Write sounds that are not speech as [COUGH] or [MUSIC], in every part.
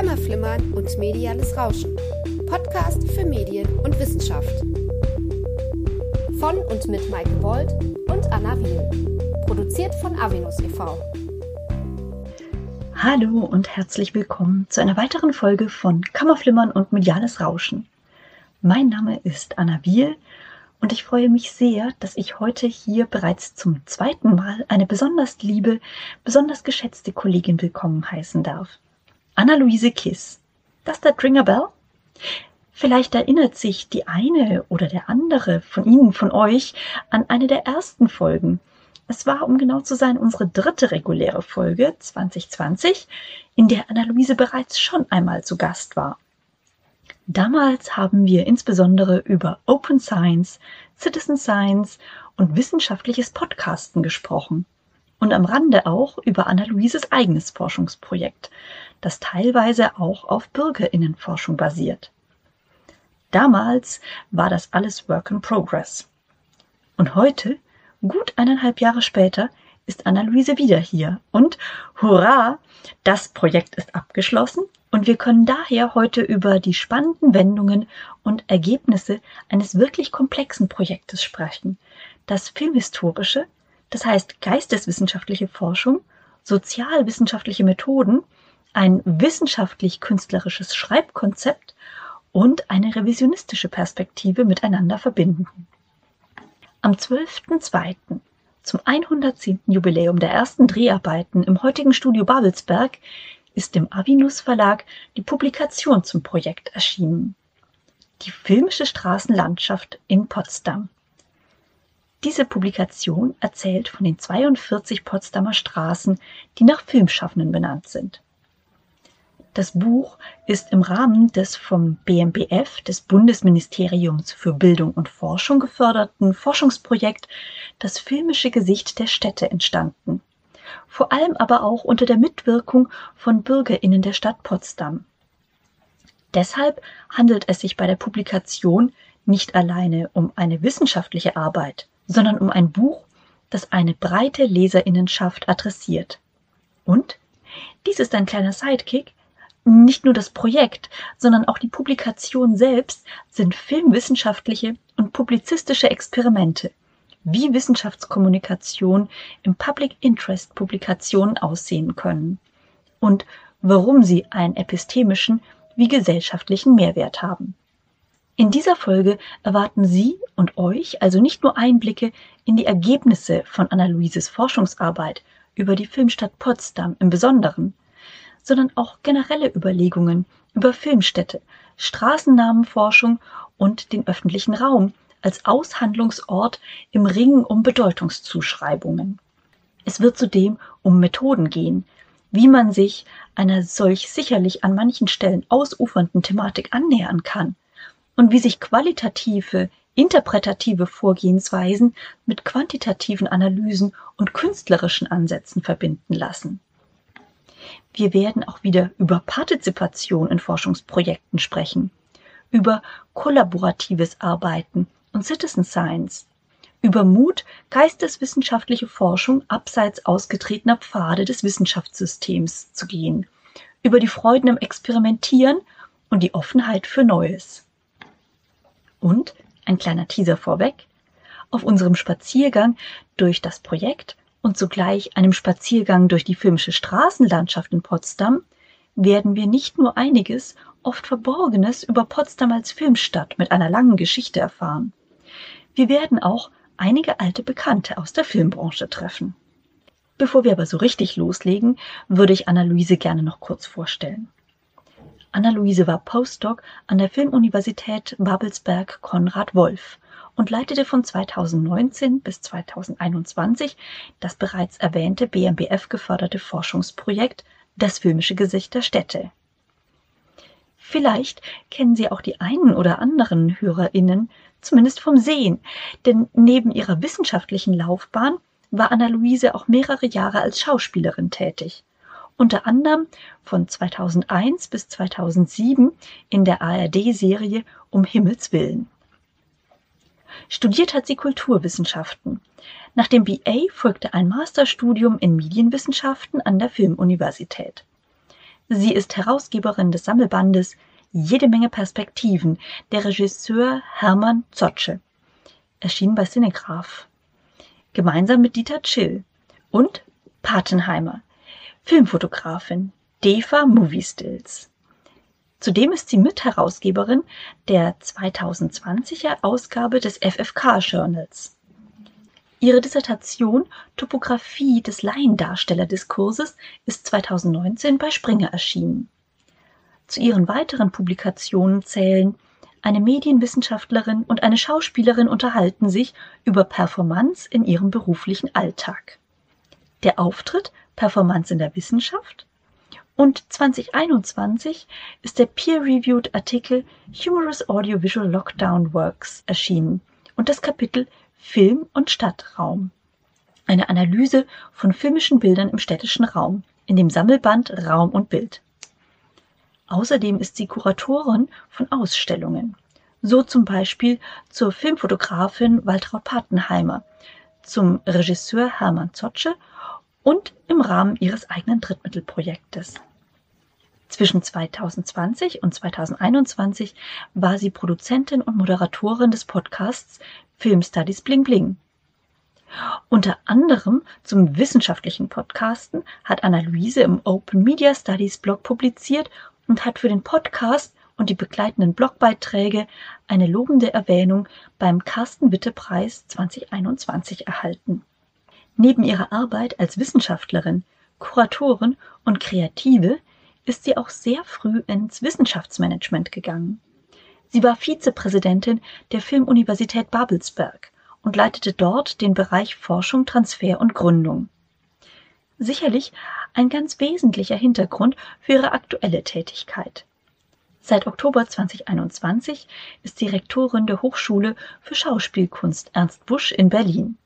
Kammerflimmern und mediales Rauschen. Podcast für Medien und Wissenschaft. Von und mit Maike Bold und Anna Wiel. Produziert von Avinus e.V. Hallo und herzlich willkommen zu einer weiteren Folge von Kammerflimmern und mediales Rauschen. Mein Name ist Anna Wiel und ich freue mich sehr, dass ich heute hier bereits zum zweiten Mal eine besonders liebe, besonders geschätzte Kollegin willkommen heißen darf. Anna-Luise Kiss. Das der Dringer Bell? Vielleicht erinnert sich die eine oder der andere von Ihnen, von euch, an eine der ersten Folgen. Es war, um genau zu sein, unsere dritte reguläre Folge 2020, in der Anna-Luise bereits schon einmal zu Gast war. Damals haben wir insbesondere über Open Science, Citizen Science und wissenschaftliches Podcasten gesprochen. Und am Rande auch über Anna-Luises eigenes Forschungsprojekt, das teilweise auch auf Bürgerinnenforschung basiert. Damals war das alles Work in Progress. Und heute, gut eineinhalb Jahre später, ist Anna-Luise wieder hier. Und hurra, das Projekt ist abgeschlossen und wir können daher heute über die spannenden Wendungen und Ergebnisse eines wirklich komplexen Projektes sprechen, das filmhistorische, das heißt geisteswissenschaftliche Forschung, sozialwissenschaftliche Methoden, ein wissenschaftlich-künstlerisches Schreibkonzept und eine revisionistische Perspektive miteinander verbinden. Am 12.02. zum 110. Jubiläum der ersten Dreharbeiten im heutigen Studio Babelsberg ist im Avinus Verlag die Publikation zum Projekt erschienen. Die filmische Straßenlandschaft in Potsdam. Diese Publikation erzählt von den 42 Potsdamer Straßen, die nach Filmschaffenden benannt sind. Das Buch ist im Rahmen des vom BMBF, des Bundesministeriums für Bildung und Forschung geförderten Forschungsprojekt Das filmische Gesicht der Städte entstanden vor allem aber auch unter der Mitwirkung von Bürgerinnen der Stadt Potsdam. Deshalb handelt es sich bei der Publikation nicht alleine um eine wissenschaftliche Arbeit, sondern um ein Buch, das eine breite Leserinnenschaft adressiert. Und dies ist ein kleiner Sidekick. Nicht nur das Projekt, sondern auch die Publikation selbst sind filmwissenschaftliche und publizistische Experimente, wie Wissenschaftskommunikation im Public Interest Publikationen aussehen können und warum sie einen epistemischen wie gesellschaftlichen Mehrwert haben. In dieser Folge erwarten Sie und euch also nicht nur Einblicke in die Ergebnisse von Anna-Luises Forschungsarbeit über die Filmstadt Potsdam im Besonderen, sondern auch generelle Überlegungen über Filmstädte, Straßennamenforschung und den öffentlichen Raum als Aushandlungsort im Ringen um Bedeutungszuschreibungen. Es wird zudem um Methoden gehen, wie man sich einer solch sicherlich an manchen Stellen ausufernden Thematik annähern kann und wie sich qualitative, interpretative Vorgehensweisen mit quantitativen Analysen und künstlerischen Ansätzen verbinden lassen. Wir werden auch wieder über Partizipation in Forschungsprojekten sprechen, über kollaboratives Arbeiten und Citizen Science, über Mut, geisteswissenschaftliche Forschung abseits ausgetretener Pfade des Wissenschaftssystems zu gehen, über die Freuden im Experimentieren und die Offenheit für Neues. Und, ein kleiner Teaser vorweg, auf unserem Spaziergang durch das Projekt und zugleich einem Spaziergang durch die filmische Straßenlandschaft in Potsdam werden wir nicht nur einiges, oft Verborgenes über Potsdam als Filmstadt mit einer langen Geschichte erfahren. Wir werden auch einige alte Bekannte aus der Filmbranche treffen. Bevor wir aber so richtig loslegen, würde ich Anna-Luise gerne noch kurz vorstellen. Anna-Luise war Postdoc an der Filmuniversität Babelsberg Konrad Wolf und leitete von 2019 bis 2021 das bereits erwähnte BMBF geförderte Forschungsprojekt Das filmische Gesicht der Städte. Vielleicht kennen Sie auch die einen oder anderen HörerInnen zumindest vom Sehen. Denn neben ihrer wissenschaftlichen Laufbahn war Anna-Luise auch mehrere Jahre als Schauspielerin tätig. Unter anderem von 2001 bis 2007 in der ARD-Serie Um Himmels Willen. Studiert hat sie Kulturwissenschaften. Nach dem BA folgte ein Masterstudium in Medienwissenschaften an der Filmuniversität. Sie ist Herausgeberin des Sammelbandes Jede Menge Perspektiven, der Regisseur Hermann Zotsche. Erschienen bei Cinegraph. Gemeinsam mit Dieter Chill und Patenheimer, Filmfotografin, DEFA Movie Stills. Zudem ist sie Mitherausgeberin der 2020er Ausgabe des FFK Journals. Ihre Dissertation Topographie des Laiendarstellerdiskurses ist 2019 bei Springer erschienen. Zu ihren weiteren Publikationen zählen eine Medienwissenschaftlerin und eine Schauspielerin unterhalten sich über Performance in ihrem beruflichen Alltag. Der Auftritt Performance in der Wissenschaft und 2021 ist der peer-reviewed Artikel Humorous Audiovisual Lockdown Works erschienen und das Kapitel Film und Stadtraum. Eine Analyse von filmischen Bildern im städtischen Raum in dem Sammelband Raum und Bild. Außerdem ist sie Kuratorin von Ausstellungen. So zum Beispiel zur Filmfotografin Waltraud Patenheimer, zum Regisseur Hermann Zotsche und im Rahmen ihres eigenen Drittmittelprojektes. Zwischen 2020 und 2021 war sie Produzentin und Moderatorin des Podcasts Film Studies Bling Bling. Unter anderem zum wissenschaftlichen Podcasten hat Anna-Luise im Open Media Studies Blog publiziert und hat für den Podcast und die begleitenden Blogbeiträge eine lobende Erwähnung beim Carsten Witte Preis 2021 erhalten. Neben ihrer Arbeit als Wissenschaftlerin, Kuratorin und Kreative ist sie auch sehr früh ins Wissenschaftsmanagement gegangen. Sie war Vizepräsidentin der Filmuniversität Babelsberg und leitete dort den Bereich Forschung, Transfer und Gründung. Sicherlich ein ganz wesentlicher Hintergrund für ihre aktuelle Tätigkeit. Seit Oktober 2021 ist sie Rektorin der Hochschule für Schauspielkunst Ernst Busch in Berlin.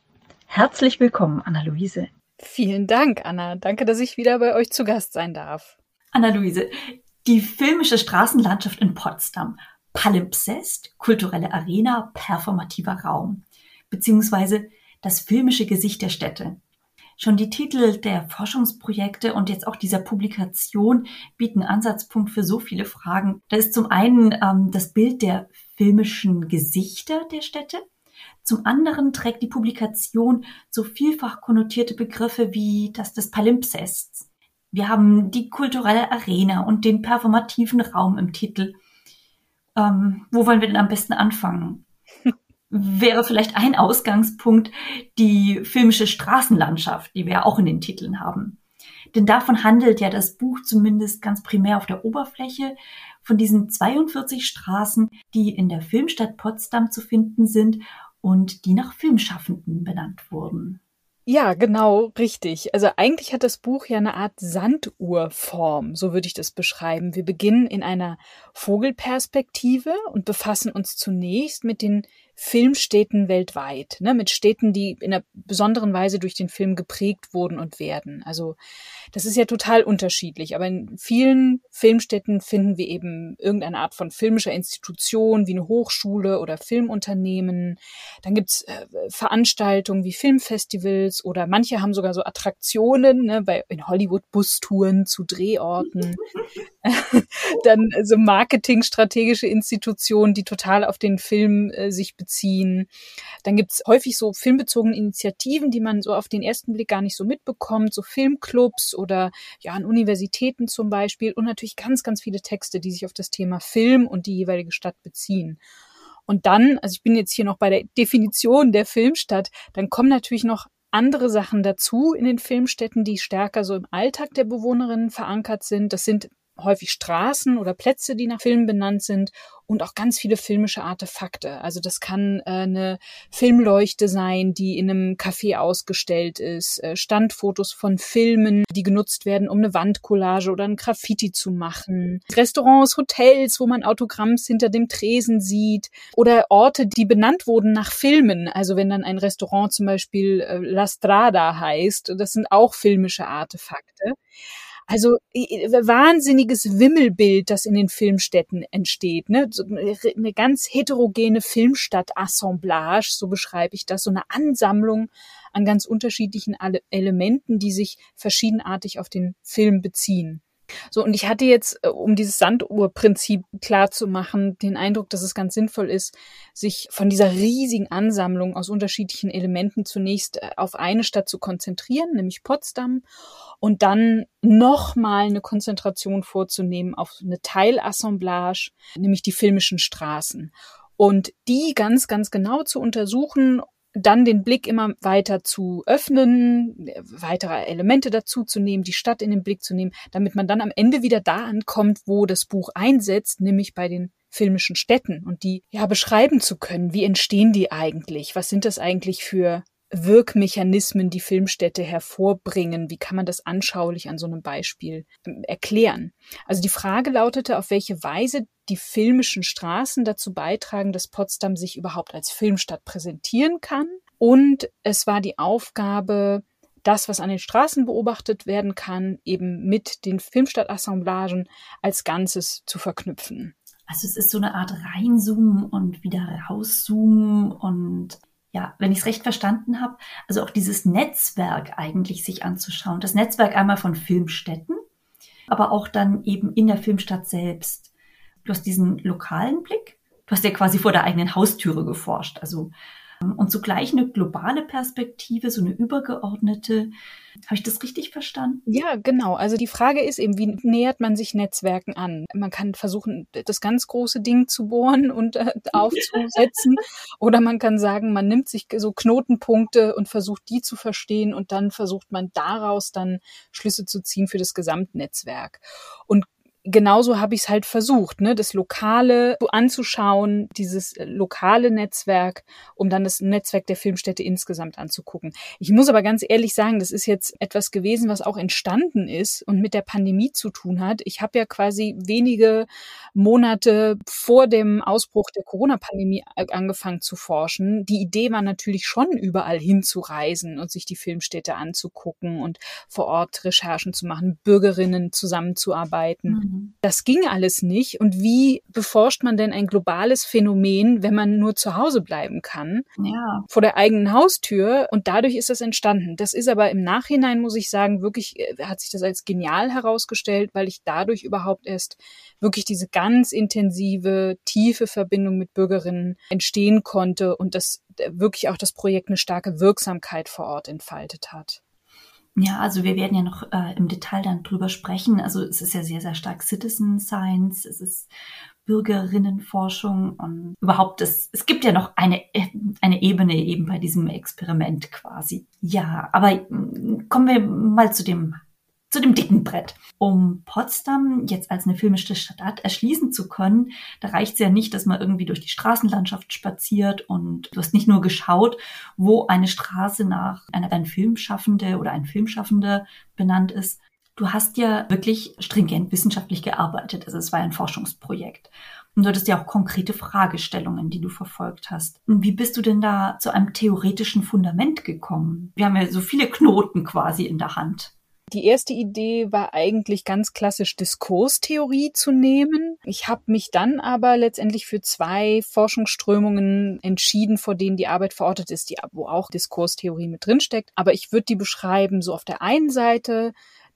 Herzlich willkommen, Anna-Luise. Vielen Dank, Anna. Danke, dass ich wieder bei euch zu Gast sein darf. Anna-Luise, die filmische Straßenlandschaft in Potsdam, Palimpsest, kulturelle Arena, performativer Raum, beziehungsweise das filmische Gesicht der Städte. Schon die Titel der Forschungsprojekte und jetzt auch dieser Publikation bieten Ansatzpunkt für so viele Fragen. Da ist zum einen ähm, das Bild der filmischen Gesichter der Städte. Zum anderen trägt die Publikation so vielfach konnotierte Begriffe wie das des Palimpsests. Wir haben die kulturelle Arena und den performativen Raum im Titel. Ähm, wo wollen wir denn am besten anfangen? [LAUGHS] Wäre vielleicht ein Ausgangspunkt die filmische Straßenlandschaft, die wir ja auch in den Titeln haben. Denn davon handelt ja das Buch zumindest ganz primär auf der Oberfläche von diesen 42 Straßen, die in der Filmstadt Potsdam zu finden sind und die nach Filmschaffenden benannt wurden. Ja, genau, richtig. Also eigentlich hat das Buch ja eine Art Sanduhrform, so würde ich das beschreiben. Wir beginnen in einer Vogelperspektive und befassen uns zunächst mit den Filmstädten weltweit, ne, mit Städten, die in einer besonderen Weise durch den Film geprägt wurden und werden. Also das ist ja total unterschiedlich, aber in vielen Filmstädten finden wir eben irgendeine Art von filmischer Institution wie eine Hochschule oder Filmunternehmen. Dann gibt's äh, Veranstaltungen wie Filmfestivals oder manche haben sogar so Attraktionen, ne, bei, in Hollywood Bustouren zu Drehorten. [LAUGHS] [LAUGHS] Dann so marketingstrategische Institutionen, die total auf den Film äh, sich beziehen. Dann gibt's häufig so filmbezogene Initiativen, die man so auf den ersten Blick gar nicht so mitbekommt, so Filmclubs oder ja an Universitäten zum Beispiel und natürlich ganz, ganz viele Texte, die sich auf das Thema Film und die jeweilige Stadt beziehen. Und dann, also ich bin jetzt hier noch bei der Definition der Filmstadt, dann kommen natürlich noch andere Sachen dazu in den Filmstädten, die stärker so im Alltag der Bewohnerinnen verankert sind. Das sind häufig Straßen oder Plätze, die nach Filmen benannt sind und auch ganz viele filmische Artefakte. Also das kann äh, eine Filmleuchte sein, die in einem Café ausgestellt ist, äh, Standfotos von Filmen, die genutzt werden, um eine Wandcollage oder ein Graffiti zu machen, Restaurants, Hotels, wo man Autogramms hinter dem Tresen sieht oder Orte, die benannt wurden nach Filmen. Also wenn dann ein Restaurant zum Beispiel äh, La Strada heißt, das sind auch filmische Artefakte. Also wahnsinniges Wimmelbild, das in den Filmstädten entsteht. Ne? So eine ganz heterogene Filmstadt-Assemblage, so beschreibe ich das, so eine Ansammlung an ganz unterschiedlichen Elementen, die sich verschiedenartig auf den Film beziehen. So, und ich hatte jetzt, äh, um dieses Sanduhrprinzip klar zu machen, den Eindruck, dass es ganz sinnvoll ist, sich von dieser riesigen Ansammlung aus unterschiedlichen Elementen zunächst äh, auf eine Stadt zu konzentrieren, nämlich Potsdam, und dann nochmal eine Konzentration vorzunehmen auf eine Teilassemblage, nämlich die filmischen Straßen. Und die ganz, ganz genau zu untersuchen dann den Blick immer weiter zu öffnen, weitere Elemente dazu zu nehmen, die Stadt in den Blick zu nehmen, damit man dann am Ende wieder da ankommt, wo das Buch einsetzt, nämlich bei den filmischen Städten und die ja beschreiben zu können. Wie entstehen die eigentlich? Was sind das eigentlich für Wirkmechanismen, die Filmstädte hervorbringen? Wie kann man das anschaulich an so einem Beispiel ähm, erklären? Also die Frage lautete, auf welche Weise die filmischen Straßen dazu beitragen, dass Potsdam sich überhaupt als Filmstadt präsentieren kann. Und es war die Aufgabe, das, was an den Straßen beobachtet werden kann, eben mit den Filmstadtassemblagen als Ganzes zu verknüpfen. Also es ist so eine Art reinzoomen und wieder rauszoomen und ja, wenn ich es recht verstanden habe, also auch dieses Netzwerk eigentlich sich anzuschauen. Das Netzwerk einmal von Filmstätten, aber auch dann eben in der Filmstadt selbst. Du hast diesen lokalen Blick. Du hast ja quasi vor der eigenen Haustüre geforscht. Also und zugleich eine globale Perspektive, so eine übergeordnete. Habe ich das richtig verstanden? Ja, genau. Also die Frage ist eben, wie nähert man sich Netzwerken an? Man kann versuchen, das ganz große Ding zu bohren und äh, aufzusetzen. [LAUGHS] oder man kann sagen, man nimmt sich so Knotenpunkte und versucht, die zu verstehen und dann versucht man daraus dann Schlüsse zu ziehen für das Gesamtnetzwerk. Und genauso habe ich es halt versucht, ne, das Lokale anzuschauen, dieses äh, lokale Netzwerk, um dann das Netzwerk der Filmstätte insgesamt anzugucken. Ich muss aber ganz ehrlich sagen, das ist jetzt etwas gewesen, was auch entstanden ist und mit der Pandemie zu tun hat. Ich habe ja quasi wenige Monate vor dem Ausbruch der Corona-Pandemie angefangen zu forschen. Die Idee war natürlich schon, überall hinzureisen und sich die Filmstädte anzugucken und vor Ort Recherchen zu machen, Bürgerinnen zusammenzuarbeiten. Mhm. Das ging alles nicht. Und wie beforscht man denn ein globales Phänomen, wenn man nur zu Hause bleiben kann? Ja. Vor der eigenen Haustür. Und dadurch ist das entstanden. Das ist aber im Nachhinein, muss ich sagen, wirklich, äh, hat sich das als genial herausgestellt, weil ich dadurch überhaupt erst wirklich diese ganz intensive, tiefe Verbindung mit Bürgerinnen entstehen konnte und das äh, wirklich auch das Projekt eine starke Wirksamkeit vor Ort entfaltet hat. Ja, also wir werden ja noch äh, im Detail dann drüber sprechen. Also es ist ja sehr, sehr stark Citizen Science, es ist Bürgerinnenforschung und überhaupt, es, es gibt ja noch eine, eine Ebene eben bei diesem Experiment quasi. Ja, aber mm, kommen wir mal zu dem zu dem dicken Brett. Um Potsdam jetzt als eine filmische Stadt erschließen zu können, da reicht es ja nicht, dass man irgendwie durch die Straßenlandschaft spaziert und du hast nicht nur geschaut, wo eine Straße nach einer ein Filmschaffende oder ein Filmschaffender benannt ist. Du hast ja wirklich stringent wissenschaftlich gearbeitet. Also es war ein Forschungsprojekt. Und du hattest ja auch konkrete Fragestellungen, die du verfolgt hast. Und wie bist du denn da zu einem theoretischen Fundament gekommen? Wir haben ja so viele Knoten quasi in der Hand. Die erste Idee war eigentlich ganz klassisch Diskurstheorie zu nehmen. Ich habe mich dann aber letztendlich für zwei Forschungsströmungen entschieden, vor denen die Arbeit verortet ist, die, wo auch Diskurstheorie mit drinsteckt. Aber ich würde die beschreiben so auf der einen Seite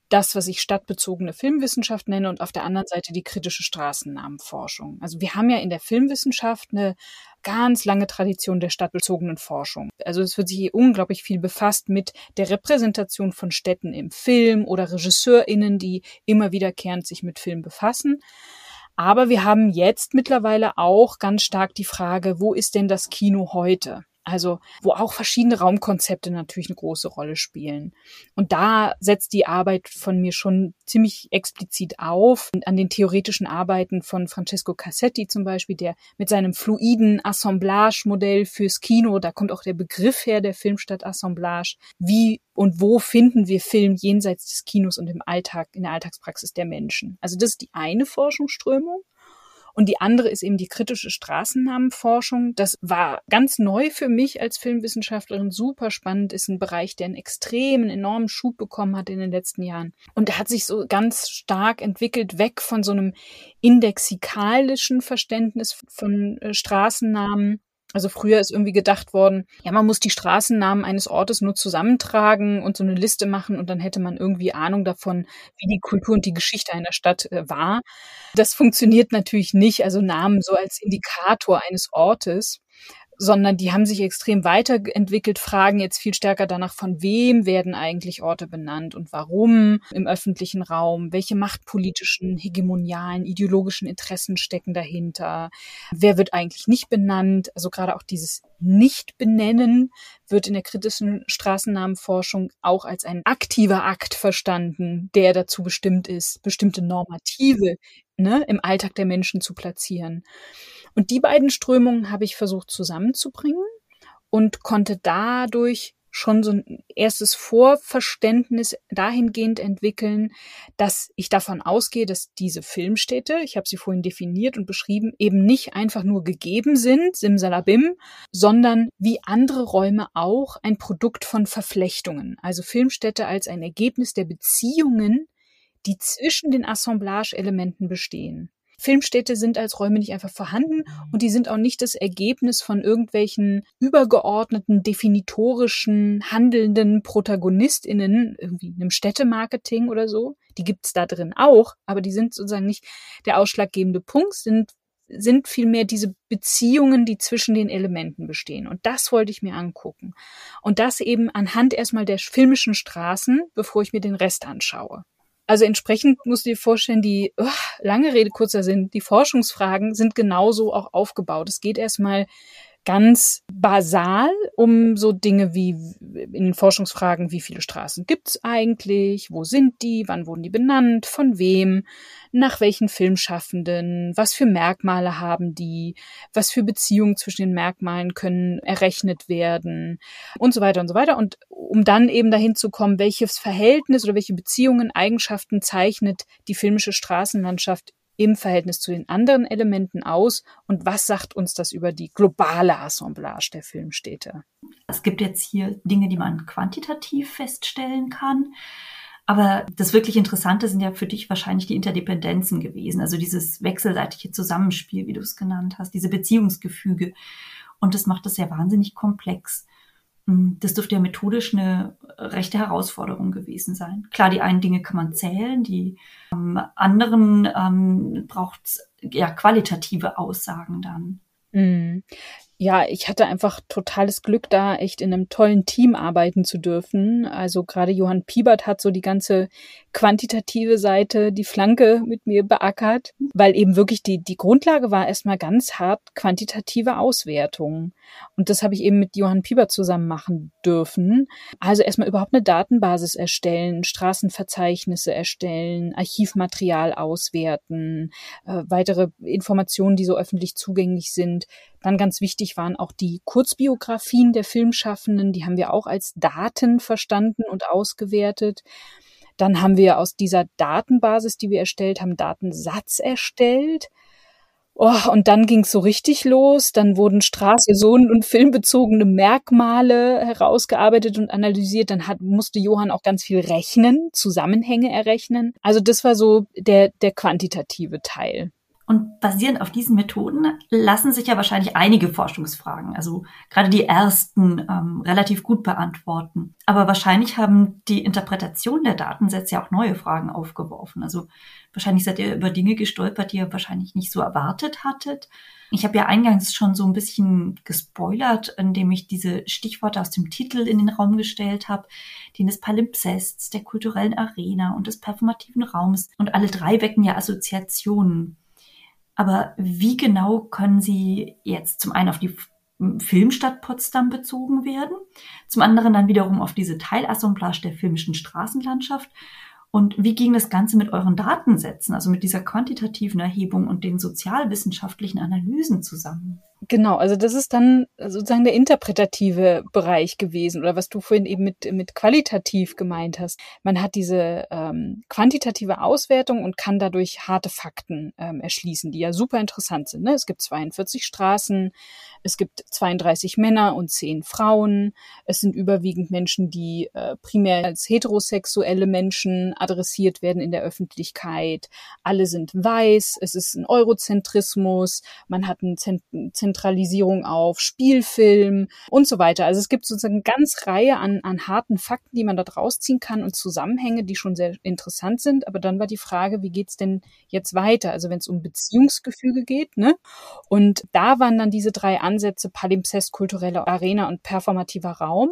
das, was ich stadtbezogene Filmwissenschaft nenne und auf der anderen Seite die kritische Straßennamenforschung. Also wir haben ja in der Filmwissenschaft eine ganz lange Tradition der stadtbezogenen Forschung. Also es wird sich hier unglaublich viel befasst mit der Repräsentation von Städten im Film oder RegisseurInnen, die immer wiederkehrend sich mit Film befassen. Aber wir haben jetzt mittlerweile auch ganz stark die Frage, wo ist denn das Kino heute? Also, wo auch verschiedene Raumkonzepte natürlich eine große Rolle spielen. Und da setzt die Arbeit von mir schon ziemlich explizit auf. Und an den theoretischen Arbeiten von Francesco Cassetti zum Beispiel, der mit seinem fluiden Assemblage-Modell fürs Kino, da kommt auch der Begriff her der Filmstadt-Assemblage. Wie und wo finden wir Film jenseits des Kinos und im Alltag, in der Alltagspraxis der Menschen? Also das ist die eine Forschungsströmung. Und die andere ist eben die kritische Straßennamenforschung. Das war ganz neu für mich als Filmwissenschaftlerin, super spannend, ist ein Bereich, der einen extremen, enormen Schub bekommen hat in den letzten Jahren. Und der hat sich so ganz stark entwickelt, weg von so einem indexikalischen Verständnis von äh, Straßennamen Also früher ist irgendwie gedacht worden, ja, man muss die Straßennamen eines Ortes nur zusammentragen und so eine Liste machen und dann hätte man irgendwie Ahnung davon, wie die Kultur und die Geschichte einer Stadt äh, war. Das funktioniert natürlich nicht, also Namen so als Indikator eines Ortes sondern die haben sich extrem weiterentwickelt, fragen jetzt viel stärker danach, von wem werden eigentlich Orte benannt und warum im öffentlichen Raum, welche machtpolitischen, hegemonialen, ideologischen Interessen stecken dahinter, wer wird eigentlich nicht benannt, also gerade auch dieses Nicht-Benennen wird in der kritischen Straßennamenforschung auch als ein aktiver Akt verstanden, der dazu bestimmt ist, bestimmte Normative ne, im Alltag der Menschen zu platzieren. Und die beiden Strömungen habe ich versucht zusammenzubringen und konnte dadurch schon so ein erstes Vorverständnis dahingehend entwickeln, dass ich davon ausgehe, dass diese Filmstädte, ich habe sie vorhin definiert und beschrieben, eben nicht einfach nur gegeben sind, simsalabim, sondern wie andere Räume auch ein Produkt von Verflechtungen. Also Filmstädte als ein Ergebnis der Beziehungen, die zwischen den Assemblage-Elementen bestehen. Filmstädte sind als Räume nicht einfach vorhanden und die sind auch nicht das Ergebnis von irgendwelchen übergeordneten, definitorischen, handelnden ProtagonistInnen, irgendwie einem Städtemarketing oder so. Die gibt's da drin auch, aber die sind sozusagen nicht der ausschlaggebende Punkt, sind sind vielmehr diese Beziehungen, die zwischen den Elementen bestehen. Und das wollte ich mir angucken. Und das eben anhand erstmal der filmischen Straßen, bevor ich mir den Rest anschaue. Also entsprechend musst du dir vorstellen, die oh, lange Rede, kurzer Sinn, die Forschungsfragen sind genauso auch aufgebaut. Es geht erstmal ganz basal um so Dinge wie in Forschungsfragen, wie viele Straßen gibt's eigentlich, wo sind die, wann wurden die benannt, von wem, nach welchen Filmschaffenden, was für Merkmale haben die, was für Beziehungen zwischen den Merkmalen können errechnet werden? Und so weiter und so weiter. Und um dann eben dahin zu kommen, welches Verhältnis oder welche Beziehungen, Eigenschaften zeichnet die filmische Straßenlandschaft im Verhältnis zu den anderen Elementen aus und was sagt uns das über die globale Assemblage der Filmstädte? Es gibt jetzt hier Dinge, die man quantitativ feststellen kann. Aber das wirklich Interessante sind ja für dich wahrscheinlich die Interdependenzen gewesen, also dieses wechselseitige Zusammenspiel, wie du es genannt hast, diese Beziehungsgefüge. Und das macht es ja wahnsinnig komplex. Hm, das dürfte ja methodisch eine rechte Herausforderung gewesen sein. Klar, die einen Dinge kann man zählen, die ähm, anderen ähm, braucht ja qualitative Aussagen dann. Mhm ja, ich hatte einfach totales Glück, da echt in einem tollen Team arbeiten zu dürfen. Also gerade Johann Piebert hat so die ganze quantitative Seite, die Flanke mit mir beackert, weil eben wirklich die, die Grundlage war erstmal ganz hart quantitative Auswertung. Und das habe ich eben mit Johann Piebert zusammen machen dürfen. Also erstmal überhaupt eine Datenbasis erstellen, Straßenverzeichnisse erstellen, Archivmaterial auswerten, äh, weitere Informationen, die so öffentlich zugänglich sind dann ganz wichtig waren auch die Kurzbiografien der Filmschaffenden, die haben wir auch als Daten verstanden und ausgewertet. Dann haben wir aus dieser Datenbasis, die wir erstellt haben, Datensatz erstellt. Oh, und dann ging es so richtig los. Dann wurden Straßenpersonen und filmbezogene Merkmale herausgearbeitet und analysiert. Dann hat, musste Johann auch ganz viel rechnen, Zusammenhänge errechnen. Also das war so der, der quantitative Teil. Und basierend auf diesen Methoden lassen sich ja wahrscheinlich einige Forschungsfragen, also gerade die ersten, ähm, relativ gut beantworten. Aber wahrscheinlich haben die Interpretation der Datensätze ja auch neue Fragen aufgeworfen. Also wahrscheinlich seid ihr über Dinge gestolpert, die ihr wahrscheinlich nicht so erwartet hattet. Ich habe ja eingangs schon so ein bisschen gespoilert, indem ich diese Stichworte aus dem Titel in den Raum gestellt habe, den des Palimpsests, der kulturellen Arena und des performativen Raums. Und alle drei wecken ja Assoziationen. Aber wie genau können sie jetzt zum einen auf die Filmstadt Potsdam bezogen werden, zum anderen dann wiederum auf diese Teilassemblage der filmischen Straßenlandschaft und wie ging das Ganze mit euren Datensätzen, also mit dieser quantitativen Erhebung und den sozialwissenschaftlichen Analysen zusammen? Genau, also das ist dann sozusagen der interpretative Bereich gewesen oder was du vorhin eben mit, mit qualitativ gemeint hast. Man hat diese ähm, quantitative Auswertung und kann dadurch harte Fakten ähm, erschließen, die ja super interessant sind. Ne? Es gibt 42 Straßen, es gibt 32 Männer und 10 Frauen. Es sind überwiegend Menschen, die äh, primär als heterosexuelle Menschen adressiert werden in der Öffentlichkeit. Alle sind weiß, es ist ein Eurozentrismus, man hat ein Zent Dezentralisierung auf, Spielfilm und so weiter. Also es gibt sozusagen eine ganz Reihe an, an harten Fakten, die man da draus ziehen kann und Zusammenhänge, die schon sehr interessant sind. Aber dann war die Frage, wie geht's denn jetzt weiter? Also wenn es um Beziehungsgefüge geht, ne? Und da waren dann diese drei Ansätze Palimpsest, kulturelle Arena und performativer Raum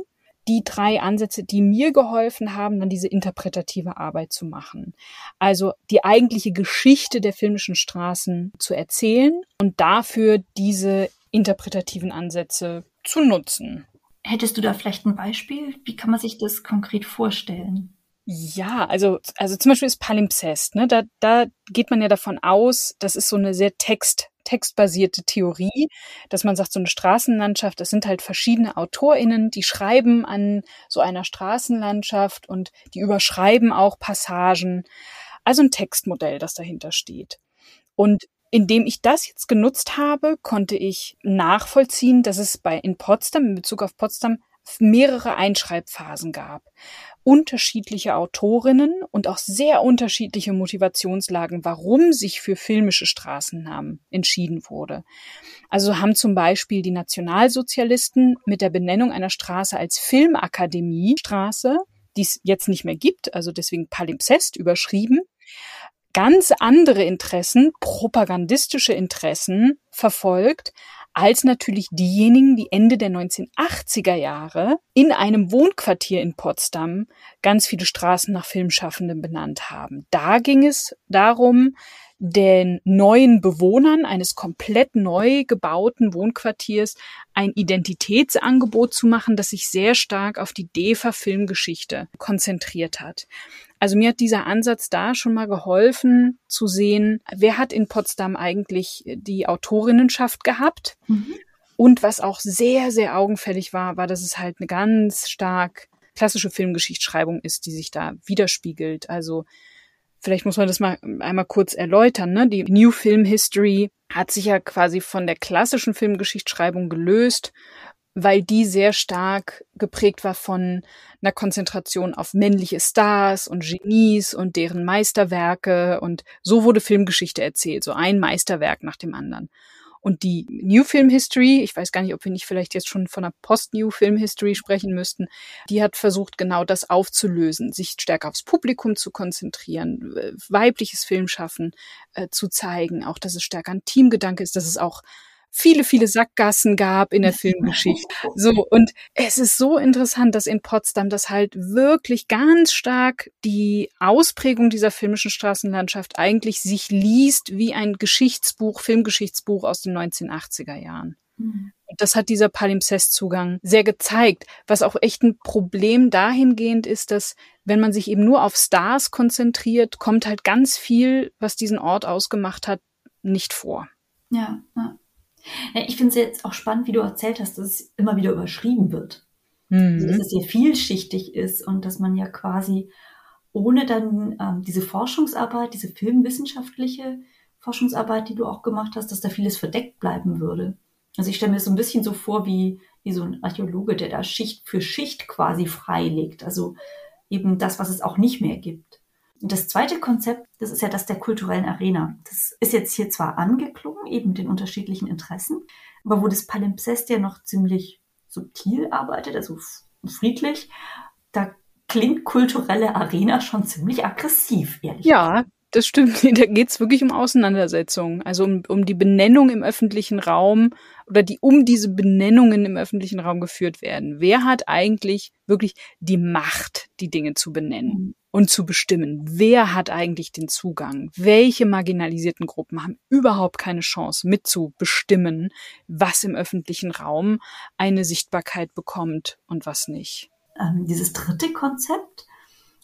die drei Ansätze, die mir geholfen haben, dann diese interpretative Arbeit zu machen. Also die eigentliche Geschichte der filmischen Straßen zu erzählen und dafür diese interpretativen Ansätze zu nutzen. Hättest du da vielleicht ein Beispiel? Wie kann man sich das konkret vorstellen? Ja, also, also zum Beispiel ist Palimpsest, ne? Da, da geht man ja davon aus, das ist so eine sehr text, textbasierte Theorie, dass man sagt, so eine Straßenlandschaft, das sind halt verschiedene AutorInnen, die schreiben an so einer Straßenlandschaft und die überschreiben auch Passagen. Also ein Textmodell, das dahinter steht. Und indem ich das jetzt genutzt habe, konnte ich nachvollziehen, dass es bei in Potsdam, in Bezug auf Potsdam, mehrere Einschreibphasen gab unterschiedliche Autorinnen und auch sehr unterschiedliche Motivationslagen, warum sich für filmische Straßennamen entschieden wurde. Also haben zum Beispiel die Nationalsozialisten mit der Benennung einer Straße als Filmakademiestraße, die es jetzt nicht mehr gibt, also deswegen Palimpsest überschrieben, ganz andere Interessen, propagandistische Interessen verfolgt, als natürlich diejenigen, die Ende der 1980er Jahre in einem Wohnquartier in Potsdam ganz viele Straßen nach Filmschaffenden benannt haben. Da ging es darum, den neuen Bewohnern eines komplett neu gebauten Wohnquartiers ein Identitätsangebot zu machen, das sich sehr stark auf die DEFA Filmgeschichte konzentriert hat. Also mir hat dieser Ansatz da schon mal geholfen zu sehen, wer hat in Potsdam eigentlich die Autorinnenschaft gehabt. Mhm. Und was auch sehr, sehr augenfällig war, war, dass es halt eine ganz stark klassische Filmgeschichtsschreibung ist, die sich da widerspiegelt. Also vielleicht muss man das mal einmal kurz erläutern. Ne? Die New Film History hat sich ja quasi von der klassischen Filmgeschichtsschreibung gelöst weil die sehr stark geprägt war von einer Konzentration auf männliche Stars und Genies und deren Meisterwerke und so wurde Filmgeschichte erzählt, so ein Meisterwerk nach dem anderen. Und die New Film History, ich weiß gar nicht, ob wir nicht vielleicht jetzt schon von einer Post-New Film History sprechen müssten, die hat versucht, genau das aufzulösen, sich stärker aufs Publikum zu konzentrieren, weibliches Filmschaffen äh, zu zeigen, auch dass es stärker ein Teamgedanke ist, dass es auch viele, viele Sackgassen gab in der [LAUGHS] Filmgeschichte. So, und es ist so interessant, dass in Potsdam das halt wirklich ganz stark die Ausprägung dieser filmischen Straßenlandschaft eigentlich sich liest wie ein Geschichtsbuch, Filmgeschichtsbuch aus den 1980er Jahren. Mhm. Und das hat dieser Palimpsest-Zugang sehr gezeigt, was auch echt ein Problem dahingehend ist, dass wenn man sich eben nur auf Stars konzentriert, kommt halt ganz viel, was diesen Ort ausgemacht hat, nicht vor. Ja, ja. Ja, ich finde es jetzt auch spannend, wie du erzählt hast, dass es immer wieder überschrieben wird. Mhm. Also, dass es sehr vielschichtig ist und dass man ja quasi ohne dann ähm, diese Forschungsarbeit, diese filmwissenschaftliche Forschungsarbeit, die du auch gemacht hast, dass da vieles verdeckt bleiben würde. Also ich stelle mir das so ein bisschen so vor wie, wie so ein Archäologe, der da Schicht für Schicht quasi freilegt. Also eben das, was es auch nicht mehr gibt. Und das zweite Konzept, das ist ja das der kulturellen Arena. Das ist jetzt hier zwar angeklungen, eben mit den unterschiedlichen Interessen, aber wo das Palimpsest ja noch ziemlich subtil arbeitet, also friedlich, da klingt kulturelle Arena schon ziemlich aggressiv, ehrlich Ja, das stimmt. [LAUGHS] Da geht's wirklich um Auseinandersetzungen, also um, um die Benennung im öffentlichen Raum oder die um diese Benennungen im öffentlichen Raum geführt werden. Wer hat eigentlich wirklich die Macht, die Dinge zu benennen? Und zu bestimmen, wer hat eigentlich den Zugang, welche marginalisierten Gruppen haben überhaupt keine Chance mitzubestimmen, was im öffentlichen Raum eine Sichtbarkeit bekommt und was nicht. Ähm, dieses dritte Konzept,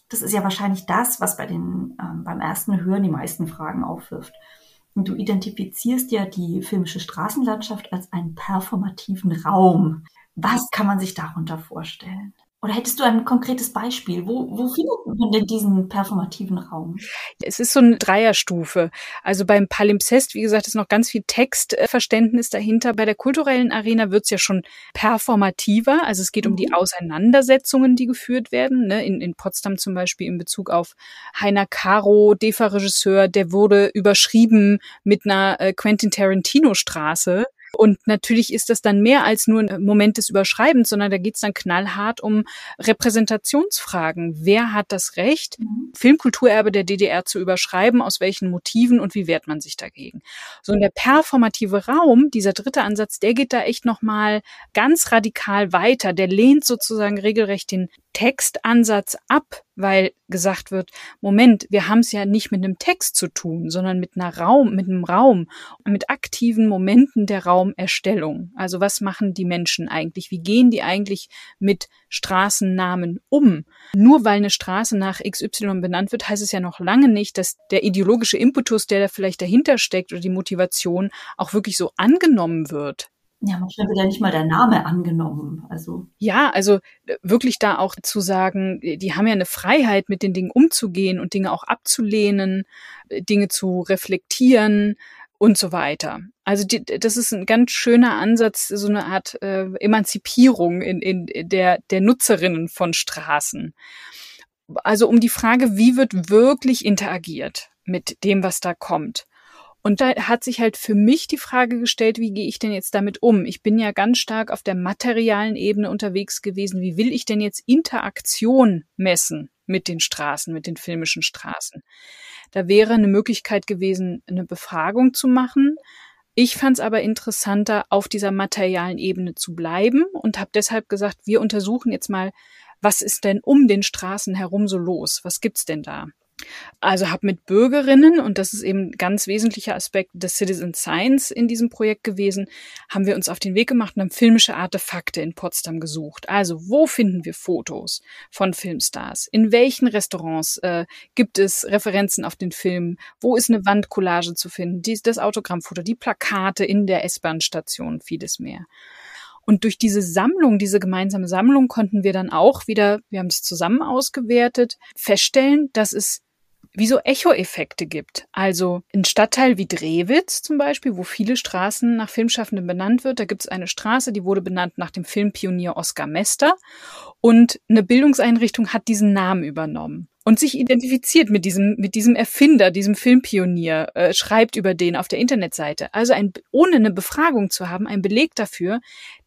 das ist ja wahrscheinlich das, was bei den, ähm, beim ersten Hören die meisten Fragen aufwirft. Und du identifizierst ja die filmische Straßenlandschaft als einen performativen Raum. Was kann man sich darunter vorstellen? Oder hättest du ein konkretes Beispiel? Wo, wo findet man denn diesen performativen Raum? Es ist so eine Dreierstufe. Also beim Palimpsest, wie gesagt, ist noch ganz viel Textverständnis dahinter. Bei der kulturellen Arena wird es ja schon performativer. Also es geht um die mhm. Auseinandersetzungen, die geführt werden. Ne? In, in Potsdam zum Beispiel in Bezug auf Heiner Caro, DEFA-Regisseur, der wurde überschrieben mit einer äh, Quentin Tarantino-Straße Und natürlich ist das dann mehr als nur ein Moment des Überschreibens, sondern da geht es dann knallhart um Repräsentationsfragen. Wer hat das Recht, mhm. Filmkulturerbe der DDR zu überschreiben, aus welchen Motiven und wie wehrt man sich dagegen? So und der performative Raum, dieser dritte Ansatz, der geht da echt nochmal ganz radikal weiter. Der lehnt sozusagen regelrecht den Textansatz ab, weil gesagt wird, Moment, wir haben es ja nicht mit einem Text zu tun, sondern mit einer Raum, mit einem Raum, mit aktiven Momenten der Raumerstellung. Also was machen die Menschen eigentlich? Wie gehen die eigentlich mit Straßennamen um? Nur weil eine Straße nach XY benannt wird, heißt es ja noch lange nicht, dass der ideologische Impetus, der da vielleicht dahinter steckt oder die Motivation auch wirklich so angenommen wird. Ja, manchmal wird ja nicht mal der Name angenommen. Also. Ja, also äh, wirklich da auch zu sagen, die haben ja eine Freiheit, mit den Dingen umzugehen und Dinge auch abzulehnen, äh, Dinge zu reflektieren und so weiter. Also die, das ist ein ganz schöner Ansatz, so eine Art äh, Emanzipierung in, in der, der Nutzerinnen von Straßen. Also um die Frage, wie wird wirklich interagiert mit dem, was da kommt. Und da hat sich halt für mich die Frage gestellt, wie gehe ich denn jetzt damit um? Ich bin ja ganz stark auf der materialen Ebene unterwegs gewesen. Wie will ich denn jetzt Interaktion messen mit den Straßen, mit den filmischen Straßen? Da wäre eine Möglichkeit gewesen, eine Befragung zu machen. Ich fand es aber interessanter, auf dieser materialen Ebene zu bleiben und habe deshalb gesagt, wir untersuchen jetzt mal, was ist denn um den Straßen herum so los? Was gibt's denn da? Also habe mit Bürgerinnen, und das ist eben ein ganz wesentlicher Aspekt des Citizen Science in diesem Projekt gewesen, haben wir uns auf den Weg gemacht und haben filmische Artefakte in Potsdam gesucht. Also wo finden wir Fotos von Filmstars? In welchen Restaurants äh, gibt es Referenzen auf den Film? Wo ist eine Wandcollage zu finden? Die, das Autogrammfoto, die Plakate in der S-Bahn-Station, vieles mehr. Und durch diese Sammlung, diese gemeinsame Sammlung konnten wir dann auch wieder, wir haben es zusammen ausgewertet, feststellen, dass es wie so Echo-Effekte gibt. Also ein Stadtteil wie Drewitz zum Beispiel, wo viele Straßen nach Filmschaffenden benannt wird. Da gibt es eine Straße, die wurde benannt nach dem Filmpionier Oskar Mester. Und eine Bildungseinrichtung hat diesen Namen übernommen und sich identifiziert mit diesem, mit diesem Erfinder, diesem Filmpionier, äh, schreibt über den auf der Internetseite. Also ein, ohne eine Befragung zu haben, ein Beleg dafür,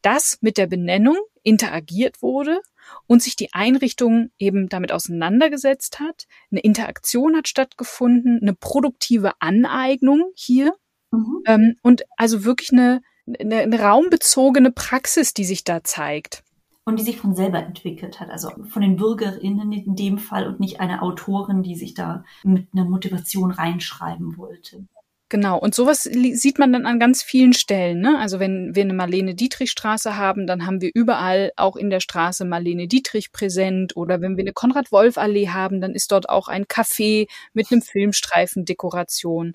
dass mit der Benennung interagiert wurde und sich die Einrichtung eben damit auseinandergesetzt hat. Eine Interaktion hat stattgefunden, eine produktive Aneignung hier mhm. ähm, und also wirklich eine, eine, eine raumbezogene Praxis, die sich da zeigt und die sich von selber entwickelt hat, also von den BürgerInnen in dem Fall und nicht eine Autorin, die sich da mit einer Motivation reinschreiben wollte. Genau, und sowas sieht man dann an ganz vielen Stellen. Ne? Also wenn wir eine Marlene Dietrich Straße haben, dann haben wir überall auch in der Straße Marlene Dietrich präsent. Oder wenn wir eine Konrad-Wolf-Allee haben, dann ist dort auch ein Café mit einem Filmstreifen-Dekoration.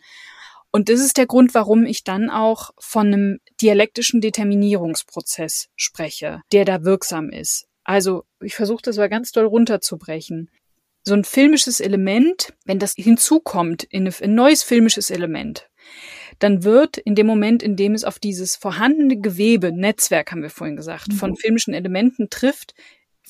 Und das ist der Grund, warum ich dann auch von einem dialektischen Determinierungsprozess spreche, der da wirksam ist. Also ich versuche das mal ganz doll runterzubrechen so ein filmisches Element, wenn das hinzukommt in ein neues filmisches Element, dann wird in dem Moment, in dem es auf dieses vorhandene Gewebe, Netzwerk haben wir vorhin gesagt, von mhm. filmischen Elementen trifft,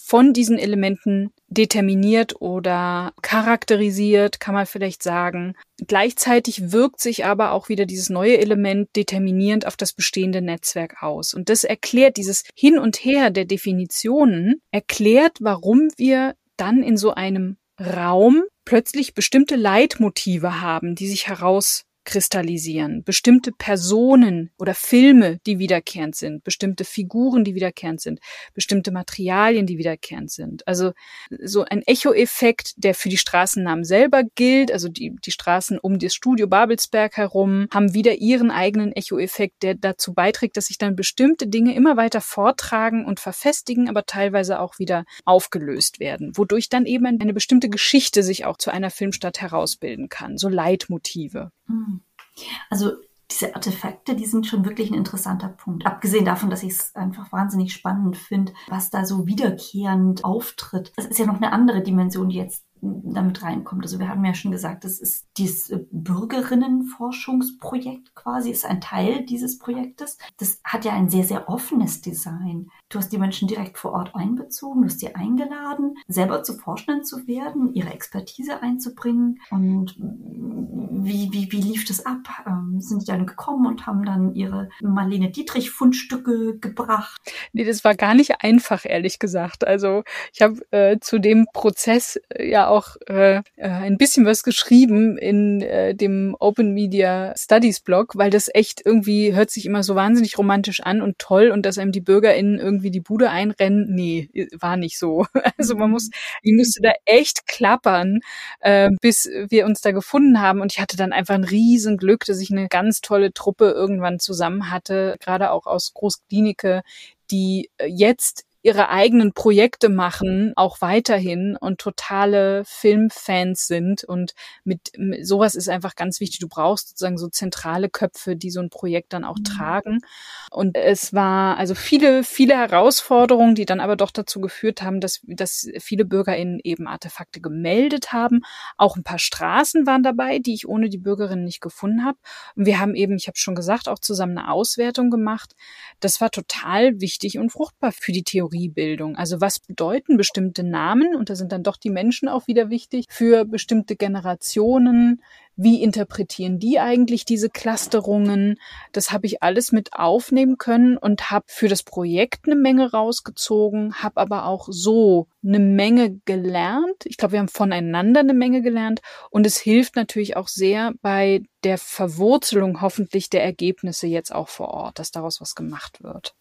von diesen Elementen determiniert oder charakterisiert, kann man vielleicht sagen. Gleichzeitig wirkt sich aber auch wieder dieses neue Element determinierend auf das bestehende Netzwerk aus. Und das erklärt dieses Hin und Her der Definitionen, erklärt, warum wir dann in so einem Raum plötzlich bestimmte Leitmotive haben, die sich heraus kristallisieren, bestimmte Personen oder Filme, die wiederkehrend sind, bestimmte Figuren, die wiederkehrend sind, bestimmte Materialien, die wiederkehrend sind. Also so ein Echo-Effekt, der für die Straßennamen selber gilt, also die, die Straßen um das Studio Babelsberg herum haben wieder ihren eigenen Echo-Effekt, der dazu beiträgt, dass sich dann bestimmte Dinge immer weiter vortragen und verfestigen, aber teilweise auch wieder aufgelöst werden, wodurch dann eben eine bestimmte Geschichte sich auch zu einer Filmstadt herausbilden kann, so Leitmotive. Hm. Also diese Artefakte, die sind schon wirklich ein interessanter Punkt. Abgesehen davon, dass ich es einfach wahnsinnig spannend finde, was da so wiederkehrend auftritt. Es ist ja noch eine andere Dimension, die jetzt damit reinkommt. Also wir haben ja schon gesagt, das ist dieses Bürgerinnenforschungsprojekt quasi, ist ein Teil dieses Projektes. Das hat ja ein sehr, sehr offenes Design. Du hast die Menschen direkt vor Ort einbezogen, du hast sie eingeladen, selber zu Forschenden zu werden, ihre Expertise einzubringen. Und wie, wie, wie lief das ab? Ähm, sind die dann gekommen und haben dann ihre Marlene Dietrich Fundstücke gebracht? Nee, das war gar nicht einfach, ehrlich gesagt. Also ich habe äh, zu dem Prozess äh, ja auch äh, äh, ein bisschen was geschrieben in äh, dem Open Media Studies Blog, weil das echt irgendwie hört sich immer so wahnsinnig romantisch an und toll und dass einem die BürgerInnen irgendwie die Bude einrennen. Nee, war nicht so. [LAUGHS] Also man muss, ich musste da echt klappern, äh, bis wir uns da gefunden haben. Und ich hatte dann einfach ein riesen Glück, dass ich eine ganz tolle Truppe irgendwann zusammen hatte, gerade auch aus Großklinike, die äh, jetzt ihre eigenen Projekte machen, auch weiterhin und totale Filmfans sind. Und mit, mit sowas ist einfach ganz wichtig. Du brauchst sozusagen so zentrale Köpfe, die so ein Projekt dann auch mhm. tragen. Und es war also viele, viele Herausforderungen, die dann aber doch dazu geführt haben, dass, dass viele BürgerInnen eben Artefakte gemeldet haben. Auch ein paar Straßen waren dabei, die ich ohne die Bürgerinnen nicht gefunden habe. Und wir haben eben, ich habe schon gesagt, auch zusammen eine Auswertung gemacht. Das war total wichtig und fruchtbar für die Theorie Theoriebildung. Also was bedeuten bestimmte Namen? Und da sind dann doch die Menschen auch wieder wichtig für bestimmte Generationen. Wie interpretieren die eigentlich diese Clusterungen? Das habe ich alles mit aufnehmen können und habe für das Projekt eine Menge rausgezogen, habe aber auch so eine Menge gelernt. Ich glaube, wir haben voneinander eine Menge gelernt und es hilft natürlich auch sehr bei der Verwurzelung hoffentlich der Ergebnisse jetzt auch vor Ort, dass daraus was gemacht wird.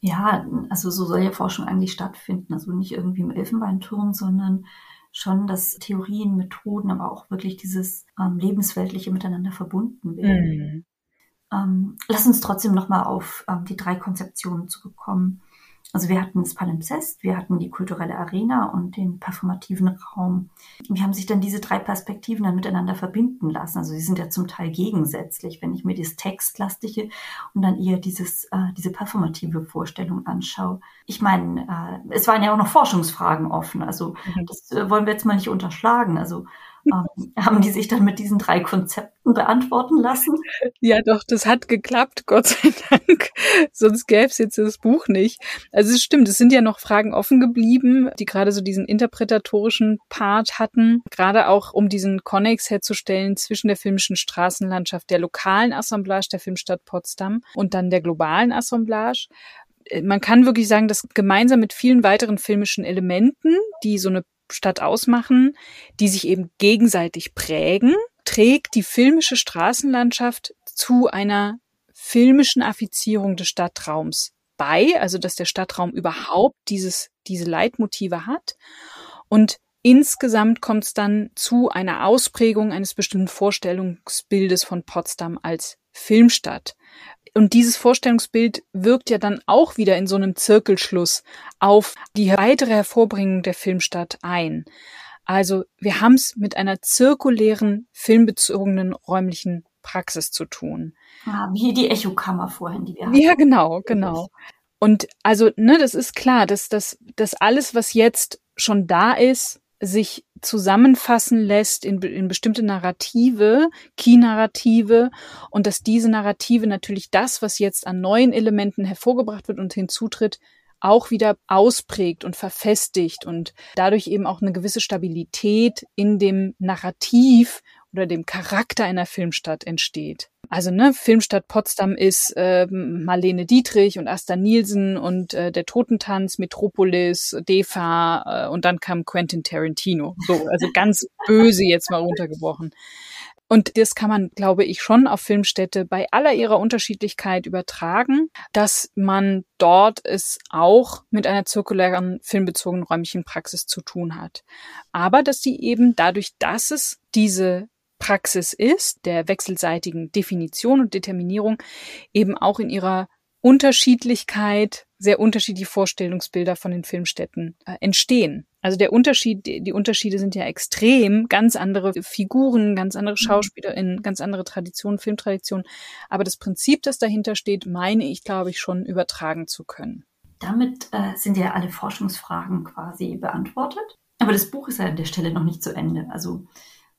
Ja, also so soll ja Forschung eigentlich stattfinden. Also nicht irgendwie im Elfenbeinturm, sondern schon, dass Theorien, Methoden, aber auch wirklich dieses ähm, lebensweltliche miteinander verbunden werden. Mhm. Ähm, lass uns trotzdem nochmal auf ähm, die drei Konzeptionen zurückkommen. Also wir hatten das Palimpsest, wir hatten die kulturelle Arena und den performativen Raum. Wie haben sich dann diese drei Perspektiven dann miteinander verbinden lassen? Also sie sind ja zum Teil gegensätzlich, wenn ich mir das Textlastige und dann eher dieses, äh, diese performative Vorstellung anschaue. Ich meine, äh, es waren ja auch noch Forschungsfragen offen. Also mhm. das äh, wollen wir jetzt mal nicht unterschlagen. Also ähm, haben die sich dann mit diesen drei Konzepten beantworten lassen? Ja, doch, das hat geklappt, Gott sei Dank. [LAUGHS] Sonst gäbe es jetzt das Buch nicht. Also es stimmt, es sind ja noch Fragen offen geblieben, die gerade so diesen interpretatorischen Part hatten, gerade auch um diesen Connex herzustellen zwischen der filmischen Straßenlandschaft, der lokalen Assemblage der Filmstadt Potsdam und dann der globalen Assemblage man kann wirklich sagen, dass gemeinsam mit vielen weiteren filmischen Elementen, die so eine Stadt ausmachen, die sich eben gegenseitig prägen, trägt die filmische Straßenlandschaft zu einer filmischen Affizierung des Stadtraums bei, also dass der Stadtraum überhaupt dieses, diese Leitmotive hat. Und insgesamt kommt es dann zu einer Ausprägung eines bestimmten Vorstellungsbildes von Potsdam als Filmstadt. Und dieses Vorstellungsbild wirkt ja dann auch wieder in so einem Zirkelschluss auf die weitere Hervorbringung der Filmstadt ein. Also wir haben es mit einer zirkulären, filmbezogenen räumlichen Praxis zu tun. Ah, wie die Echokammer vorhin, die wir hatten. Ja, genau, genau. Und also, ne, das ist klar, dass dass, dass alles, was jetzt schon da ist, sich zusammenfassen lässt in, in bestimmte Narrative, Key-Narrative und dass diese Narrative natürlich das, was jetzt an neuen Elementen hervorgebracht wird und hinzutritt, auch wieder ausprägt und verfestigt und dadurch eben auch eine gewisse Stabilität in dem Narrativ oder dem Charakter einer Filmstadt entsteht. Also ne, Filmstadt Potsdam ist äh, Marlene Dietrich und Asta Nielsen und äh, der Totentanz, Metropolis, Defa äh, und dann kam Quentin Tarantino. So, also [LAUGHS] ganz böse jetzt mal runtergebrochen. Und das kann man, glaube ich, schon auf Filmstädte bei aller ihrer Unterschiedlichkeit übertragen, dass man dort es auch mit einer zirkulären filmbezogenen räumlichen Praxis zu tun hat. Aber dass sie eben dadurch, dass es diese Praxis ist, der wechselseitigen Definition und Determinierung, eben auch in ihrer Unterschiedlichkeit sehr unterschiedliche Vorstellungsbilder von den Filmstätten äh, entstehen. Also der Unterschied, die Unterschiede sind ja extrem, ganz andere Figuren, ganz andere mhm. SchauspielerInnen, ganz andere Traditionen, Filmtraditionen. Aber das Prinzip, das dahinter steht, meine ich, glaube ich, schon übertragen zu können. Damit äh, sind ja alle Forschungsfragen quasi beantwortet. Aber das Buch ist ja an der Stelle noch nicht zu Ende. Also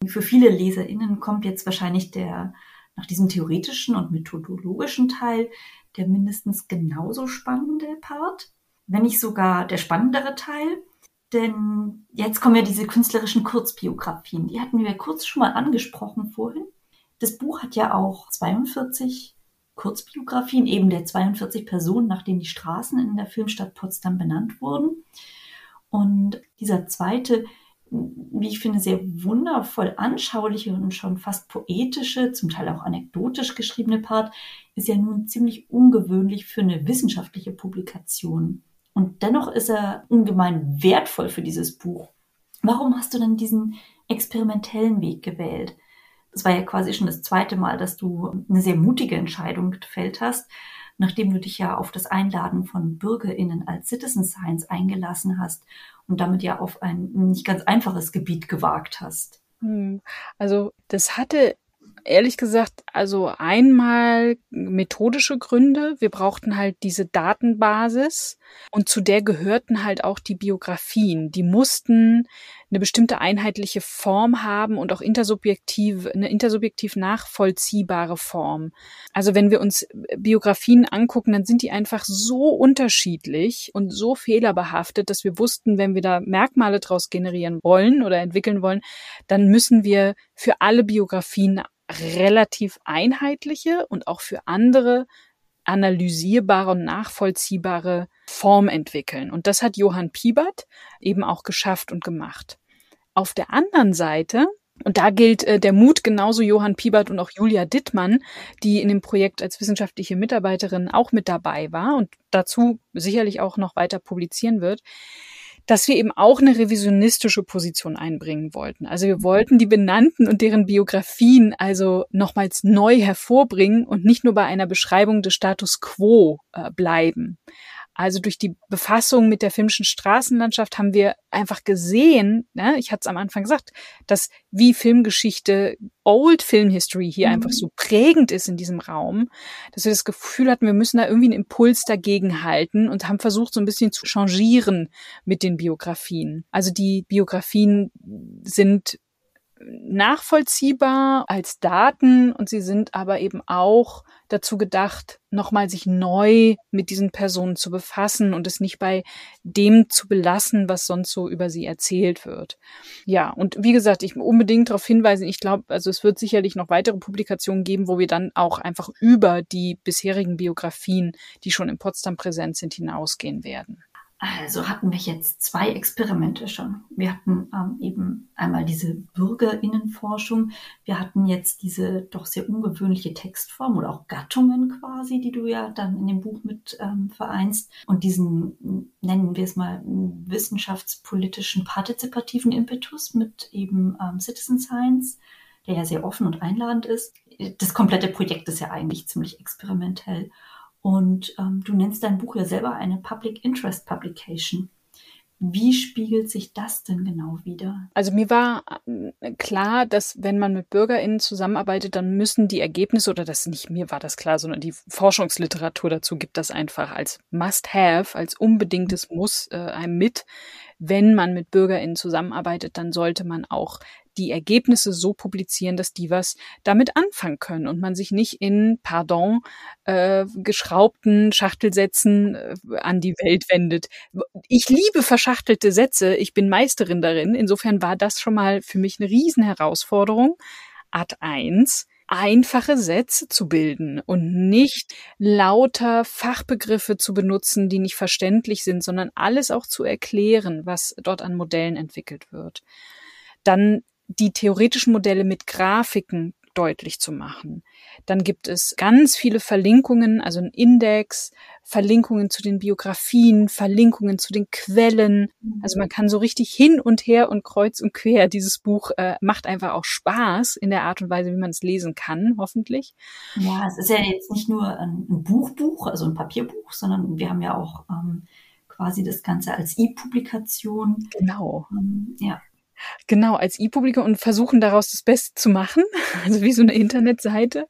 für viele LeserInnen kommt jetzt wahrscheinlich der, nach diesem theoretischen und methodologischen Teil, der mindestens genauso spannende Part, wenn nicht sogar der spannendere Teil. Denn jetzt kommen ja diese künstlerischen Kurzbiografien. Die hatten wir kurz schon mal angesprochen vorhin. Das Buch hat ja auch 42 Kurzbiografien, eben der 42 Personen, nach denen die Straßen in der Filmstadt Potsdam benannt wurden. Und dieser zweite, wie ich finde, sehr wundervoll anschauliche und schon fast poetische, zum Teil auch anekdotisch geschriebene Part, ist ja nun ziemlich ungewöhnlich für eine wissenschaftliche Publikation. Und dennoch ist er ungemein wertvoll für dieses Buch. Warum hast du denn diesen experimentellen Weg gewählt? Das war ja quasi schon das zweite Mal, dass du eine sehr mutige Entscheidung gefällt hast, nachdem du dich ja auf das Einladen von BürgerInnen als Citizen Science eingelassen hast und damit ja auf ein nicht ganz einfaches Gebiet gewagt hast. Hm. Also das hatte ehrlich gesagt, also einmal methodische Gründe. Wir brauchten halt diese Datenbasis und zu der gehörten halt auch die Biografien. Die mussten eine bestimmte einheitliche Form haben und auch intersubjektiv, eine intersubjektiv nachvollziehbare Form. Also wenn wir uns Biografien angucken, dann sind die einfach so unterschiedlich und so fehlerbehaftet, dass wir wussten, wenn wir da Merkmale draus generieren wollen oder entwickeln wollen, dann müssen wir für alle Biografien relativ einheitliche und auch für andere analysierbare und nachvollziehbare Form entwickeln. Und das hat Johann Piebert eben auch geschafft und gemacht. Auf der anderen Seite, und da gilt äh, der Mut genauso Johann Piebert und auch Julia Dittmann, die in dem Projekt als wissenschaftliche Mitarbeiterin auch mit dabei war und dazu sicherlich auch noch weiter publizieren wird, dass wir eben auch eine revisionistische Position einbringen wollten. Also wir wollten die Benannten und deren Biografien also nochmals neu hervorbringen und nicht nur bei einer Beschreibung des Status quo äh, bleiben. Also durch die Befassung mit der filmischen Straßenlandschaft haben wir einfach gesehen, ne, ich hatte es am Anfang gesagt, dass wie Filmgeschichte, Old Film History hier mhm. einfach so prägend ist in diesem Raum, dass wir das Gefühl hatten, wir müssen da irgendwie einen Impuls dagegen halten und haben versucht, so ein bisschen zu changieren mit den Biografien. Also die Biografien sind nachvollziehbar als Daten und sie sind aber eben auch dazu gedacht, nochmal sich neu mit diesen Personen zu befassen und es nicht bei dem zu belassen, was sonst so über sie erzählt wird. Ja, und wie gesagt, ich unbedingt darauf hinweisen, ich glaube, also es wird sicherlich noch weitere Publikationen geben, wo wir dann auch einfach über die bisherigen Biografien, die schon in Potsdam präsent sind, hinausgehen werden. Also hatten wir jetzt zwei Experimente schon. Wir hatten ähm, eben einmal diese Bürgerinnenforschung. Wir hatten jetzt diese doch sehr ungewöhnliche Textform oder auch Gattungen quasi, die du ja dann in dem Buch mit ähm, vereinst. Und diesen, nennen wir es mal, wissenschaftspolitischen partizipativen Impetus mit eben ähm, Citizen Science, der ja sehr offen und einladend ist. Das komplette Projekt ist ja eigentlich ziemlich experimentell. Und ähm, du nennst dein Buch ja selber eine Public Interest Publication. Wie spiegelt sich das denn genau wieder? Also mir war äh, klar, dass wenn man mit BürgerInnen zusammenarbeitet, dann müssen die Ergebnisse, oder das nicht mir war das klar, sondern die Forschungsliteratur dazu gibt das einfach als Must-Have, als unbedingtes Muss äh, einem mit. Wenn man mit BürgerInnen zusammenarbeitet, dann sollte man auch die Ergebnisse so publizieren, dass die was damit anfangen können und man sich nicht in, pardon, äh, geschraubten Schachtelsätzen äh, an die Welt wendet. Ich liebe verschachtelte Sätze, ich bin Meisterin darin. Insofern war das schon mal für mich eine Riesenherausforderung. Art 1 einfache Sätze zu bilden und nicht lauter Fachbegriffe zu benutzen, die nicht verständlich sind, sondern alles auch zu erklären, was dort an Modellen entwickelt wird. Dann die theoretischen Modelle mit Grafiken deutlich zu machen. Dann gibt es ganz viele Verlinkungen, also ein Index, Verlinkungen zu den Biografien, Verlinkungen zu den Quellen. Also man kann so richtig hin und her und kreuz und quer. Dieses Buch äh, macht einfach auch Spaß in der Art und Weise, wie man es lesen kann, hoffentlich. Ja, es ist ja jetzt nicht nur ein Buchbuch, also ein Papierbuch, sondern wir haben ja auch ähm, quasi das Ganze als E-Publikation. Genau. Ähm, ja. Genau, als E-Publikum und versuchen daraus das Beste zu machen, [LAUGHS] also wie so eine Internetseite.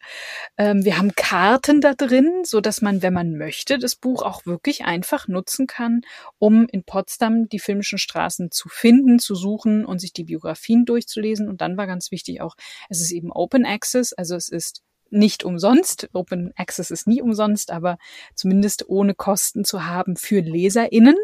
Ähm, wir haben Karten da drin, so dass man, wenn man möchte, das Buch auch wirklich einfach nutzen kann, um in Potsdam die filmischen Straßen zu finden, zu suchen und sich die Biografien durchzulesen. Und dann war ganz wichtig auch, es ist eben Open Access, also es ist nicht umsonst. Open Access ist nie umsonst, aber zumindest ohne Kosten zu haben für LeserInnen,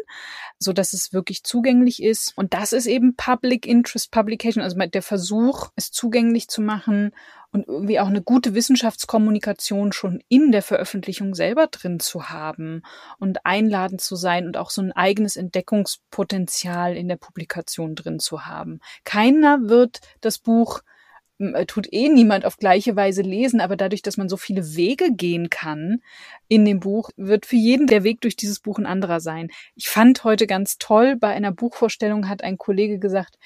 so dass es wirklich zugänglich ist. Und das ist eben Public Interest Publication, also der Versuch, es zugänglich zu machen und irgendwie auch eine gute Wissenschaftskommunikation schon in der Veröffentlichung selber drin zu haben und einladend zu sein und auch so ein eigenes Entdeckungspotenzial in der Publikation drin zu haben. Keiner wird das Buch tut eh niemand auf gleiche Weise lesen, aber dadurch, dass man so viele Wege gehen kann in dem Buch, wird für jeden der Weg durch dieses Buch ein anderer sein. Ich fand heute ganz toll, bei einer Buchvorstellung hat ein Kollege gesagt,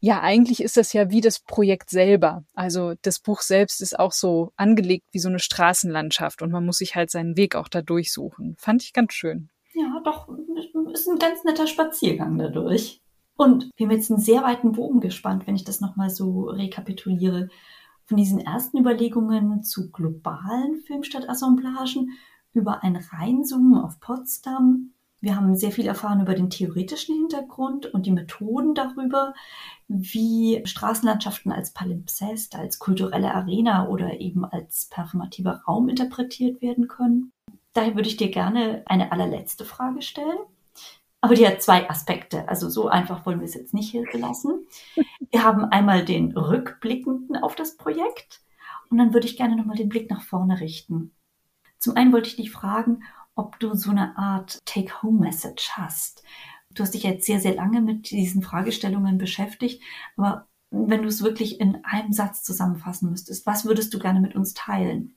ja, eigentlich ist das ja wie das Projekt selber. Also das Buch selbst ist auch so angelegt wie so eine Straßenlandschaft und man muss sich halt seinen Weg auch da durchsuchen. Fand ich ganz schön. Ja, doch, ist ein ganz netter Spaziergang dadurch. Und wir haben jetzt einen sehr weiten Bogen gespannt, wenn ich das nochmal so rekapituliere. Von diesen ersten Überlegungen zu globalen Filmstadtassemblagen über ein Reinzoomen auf Potsdam. Wir haben sehr viel erfahren über den theoretischen Hintergrund und die Methoden darüber, wie Straßenlandschaften als Palimpsest, als kulturelle Arena oder eben als performativer Raum interpretiert werden können. Daher würde ich dir gerne eine allerletzte Frage stellen. Aber die hat zwei Aspekte. Also so einfach wollen wir es jetzt nicht hier belassen. Wir haben einmal den rückblickenden auf das Projekt und dann würde ich gerne nochmal den Blick nach vorne richten. Zum einen wollte ich dich fragen, ob du so eine Art Take-Home-Message hast. Du hast dich jetzt sehr, sehr lange mit diesen Fragestellungen beschäftigt, aber wenn du es wirklich in einem Satz zusammenfassen müsstest, was würdest du gerne mit uns teilen?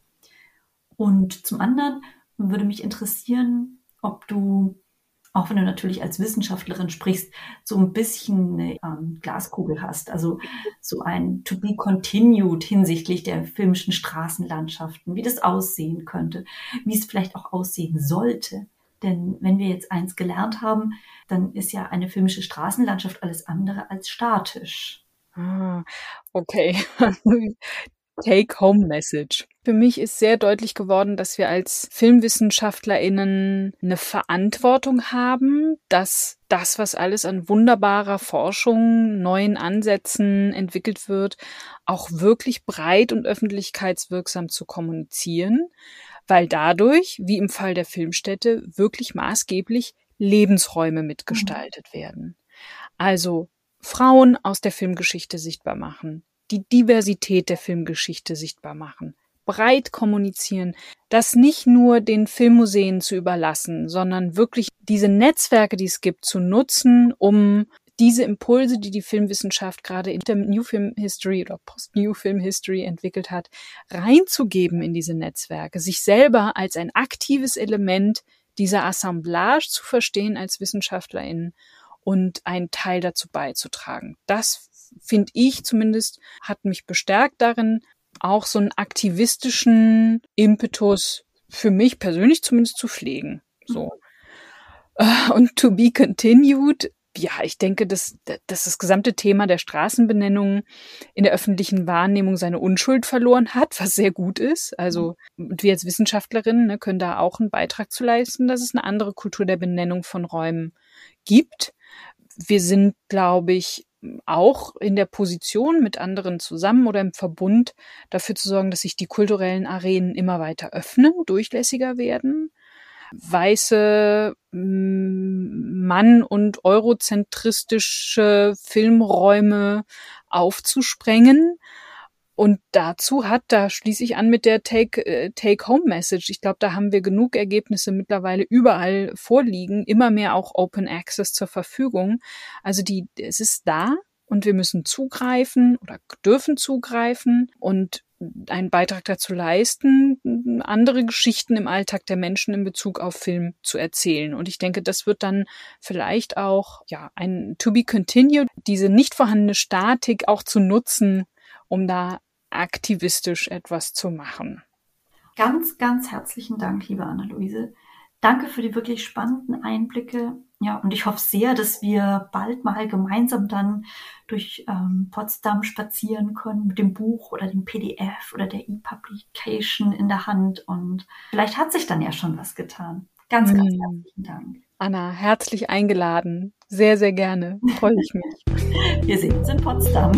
Und zum anderen würde mich interessieren, ob du auch wenn du natürlich als Wissenschaftlerin sprichst, so ein bisschen eine ähm, Glaskugel hast. Also so ein to be continued hinsichtlich der filmischen Straßenlandschaften, wie das aussehen könnte, wie es vielleicht auch aussehen sollte. Denn wenn wir jetzt eins gelernt haben, dann ist ja eine filmische Straßenlandschaft alles andere als statisch. Ah, okay. [LAUGHS] Take-Home-Message. Für mich ist sehr deutlich geworden, dass wir als FilmwissenschaftlerInnen eine Verantwortung haben, dass das, was alles an wunderbarer Forschung, neuen Ansätzen entwickelt wird, auch wirklich breit und öffentlichkeitswirksam zu kommunizieren, weil dadurch, wie im Fall der Filmstätte, wirklich maßgeblich Lebensräume mitgestaltet mhm. werden. Also Frauen aus der Filmgeschichte sichtbar machen, die Diversität der Filmgeschichte sichtbar machen, breit kommunizieren, das nicht nur den Filmmuseen zu überlassen, sondern wirklich diese Netzwerke, die es gibt, zu nutzen, um diese Impulse, die die Filmwissenschaft gerade in der New Film History oder Post-New Film History entwickelt hat, reinzugeben in diese Netzwerke, sich selber als ein aktives Element dieser Assemblage zu verstehen als WissenschaftlerInnen und einen Teil dazu beizutragen. Das finde ich zumindest, hat mich bestärkt darin, auch so einen aktivistischen Impetus für mich persönlich zumindest zu pflegen. So. Äh, und to be continued, ja, ich denke, dass, dass das gesamte Thema der Straßenbenennung in der öffentlichen Wahrnehmung seine Unschuld verloren hat, was sehr gut ist. Also wir als Wissenschaftlerinnen ne, können da auch einen Beitrag zu leisten, dass es eine andere Kultur der Benennung von Räumen gibt. Wir sind, glaube ich, auch in der Position mit anderen zusammen oder im Verbund dafür zu sorgen, dass sich die kulturellen Arenen immer weiter öffnen, durchlässiger werden, weiße mm, Mann- und eurozentristische Filmräume aufzusprengen. Und dazu hat, da schließe ich an mit der äh, Take-Home-Message. Take ich glaube, da haben wir genug Ergebnisse mittlerweile überall vorliegen, immer mehr auch Open Access zur Verfügung. Also die, es ist da und wir müssen zugreifen oder dürfen zugreifen und einen Beitrag dazu leisten, andere Geschichten im Alltag der Menschen in Bezug auf Film zu erzählen. Und ich denke, das wird dann vielleicht auch, ja, ein to be continued, diese nicht vorhandene Statik auch zu nutzen, um da aktivistisch etwas zu machen. Ganz, ganz herzlichen Dank, liebe Anna-Luise. Danke für die wirklich spannenden Einblicke. Ja, und ich hoffe sehr, dass wir bald mal gemeinsam dann durch ähm, Potsdam spazieren können mit dem Buch oder dem PDF oder der E-Publication in der Hand. Und vielleicht hat sich dann ja schon was getan. Ganz, ganz mm. herzlichen Dank. Anna, herzlich eingeladen. Sehr, sehr gerne. Freue ich mich. [LAUGHS] wir sehen uns in Potsdam.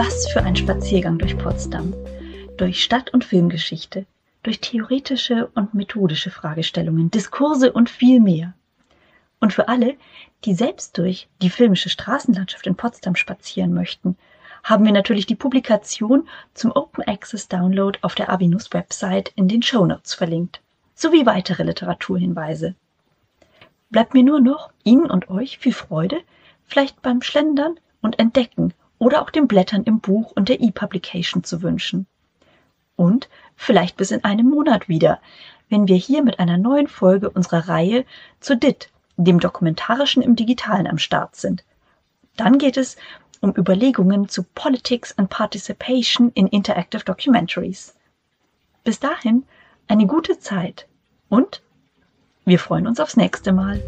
Was für ein Spaziergang durch Potsdam, durch Stadt- und Filmgeschichte, durch theoretische und methodische Fragestellungen, Diskurse und viel mehr. Und für alle, die selbst durch die filmische Straßenlandschaft in Potsdam spazieren möchten, haben wir natürlich die Publikation zum Open Access Download auf der Avinus Website in den Show Notes verlinkt, sowie weitere Literaturhinweise. Bleibt mir nur noch, Ihnen und euch viel Freude, vielleicht beim Schlendern und Entdecken oder auch dem Blättern im Buch und der E-Publication zu wünschen. Und vielleicht bis in einem Monat wieder, wenn wir hier mit einer neuen Folge unserer Reihe zu DIT, dem Dokumentarischen im Digitalen am Start sind. Dann geht es um Überlegungen zu Politics and Participation in Interactive Documentaries. Bis dahin eine gute Zeit und wir freuen uns aufs nächste Mal.